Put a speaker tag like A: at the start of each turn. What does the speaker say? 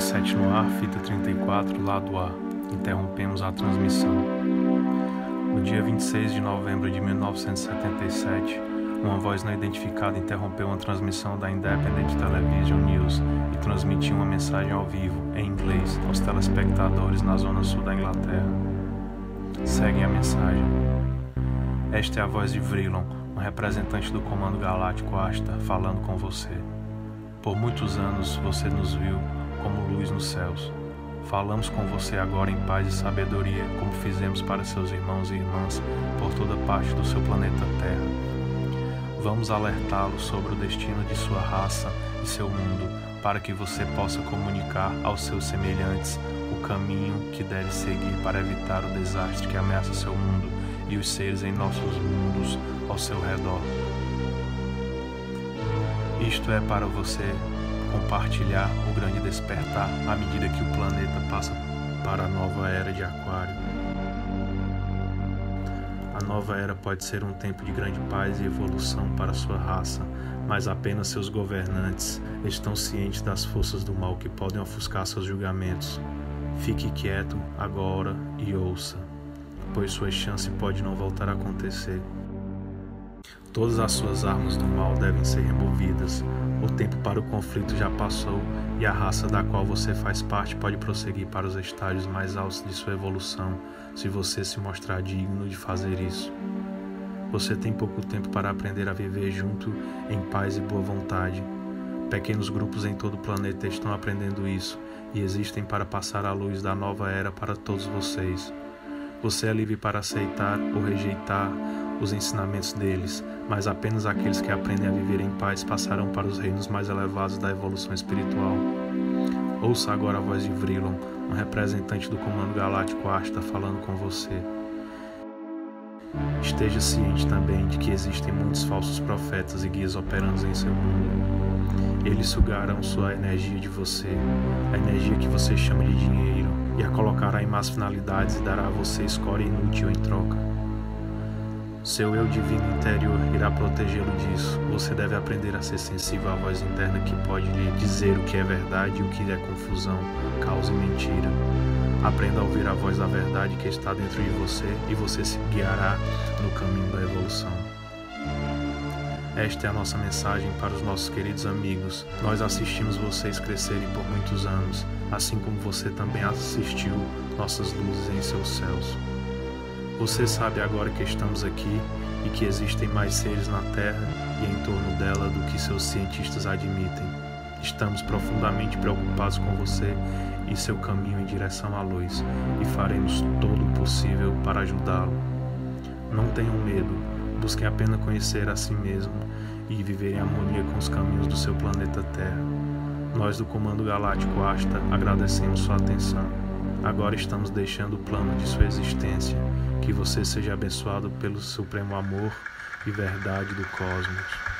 A: 7 no ar, fita 34, lado A. Interrompemos a transmissão. No dia 26 de novembro de 1977, uma voz não identificada interrompeu uma transmissão da Independent Television News e transmitiu uma mensagem ao vivo, em inglês, aos telespectadores na zona sul da Inglaterra. Segue a mensagem. Esta é a voz de Vrilon, um representante do Comando Galáctico Asta, falando com você. Por muitos anos você nos viu nos céus. Falamos com você agora em paz e sabedoria, como fizemos para seus irmãos e irmãs por toda parte do seu planeta Terra. Vamos alertá-lo sobre o destino de sua raça e seu mundo, para que você possa comunicar aos seus semelhantes o caminho que deve seguir para evitar o desastre que ameaça seu mundo e os seres em nossos mundos ao seu redor. Isto é para você compartilhar o grande despertar à medida que o planeta passa para a nova era de Aquário. A nova era pode ser um tempo de grande paz e evolução para sua raça, mas apenas seus governantes estão cientes das forças do mal que podem ofuscar seus julgamentos. Fique quieto agora e ouça, pois sua chance pode não voltar a acontecer. Todas as suas armas do mal devem ser removidas. O tempo para o conflito já passou e a raça da qual você faz parte pode prosseguir para os estágios mais altos de sua evolução, se você se mostrar digno de fazer isso. Você tem pouco tempo para aprender a viver junto em paz e boa vontade. Pequenos grupos em todo o planeta estão aprendendo isso e existem para passar a luz da nova era para todos vocês. Você é livre para aceitar ou rejeitar os ensinamentos deles, mas apenas aqueles que aprendem a viver em paz passarão para os reinos mais elevados da evolução espiritual. Ouça agora a voz de Vrilon, um representante do Comando Galáctico Asta falando com você. Esteja ciente também de que existem muitos falsos profetas e guias operando em seu mundo. Eles sugarão sua energia de você, a energia que você chama de dinheiro, e a colocará em más finalidades e dará a você escória inútil em troca. Seu eu divino interior irá protegê-lo disso. Você deve aprender a ser sensível à voz interna que pode lhe dizer o que é verdade e o que é confusão, causa e mentira. Aprenda a ouvir a voz da verdade que está dentro de você e você se guiará no caminho da evolução. Esta é a nossa mensagem para os nossos queridos amigos. Nós assistimos vocês crescerem por muitos anos, assim como você também assistiu nossas luzes em seus céus. Você sabe agora que estamos aqui e que existem mais seres na Terra e em torno dela do que seus cientistas admitem. Estamos profundamente preocupados com você e seu caminho em direção à luz e faremos todo o possível para ajudá-lo. Não tenham medo, Busquem apenas conhecer a si mesmo e viver em harmonia com os caminhos do seu planeta Terra. Nós do Comando Galáctico Asta agradecemos sua atenção. Agora estamos deixando o plano de sua existência. Que você seja abençoado pelo supremo amor e verdade do cosmos.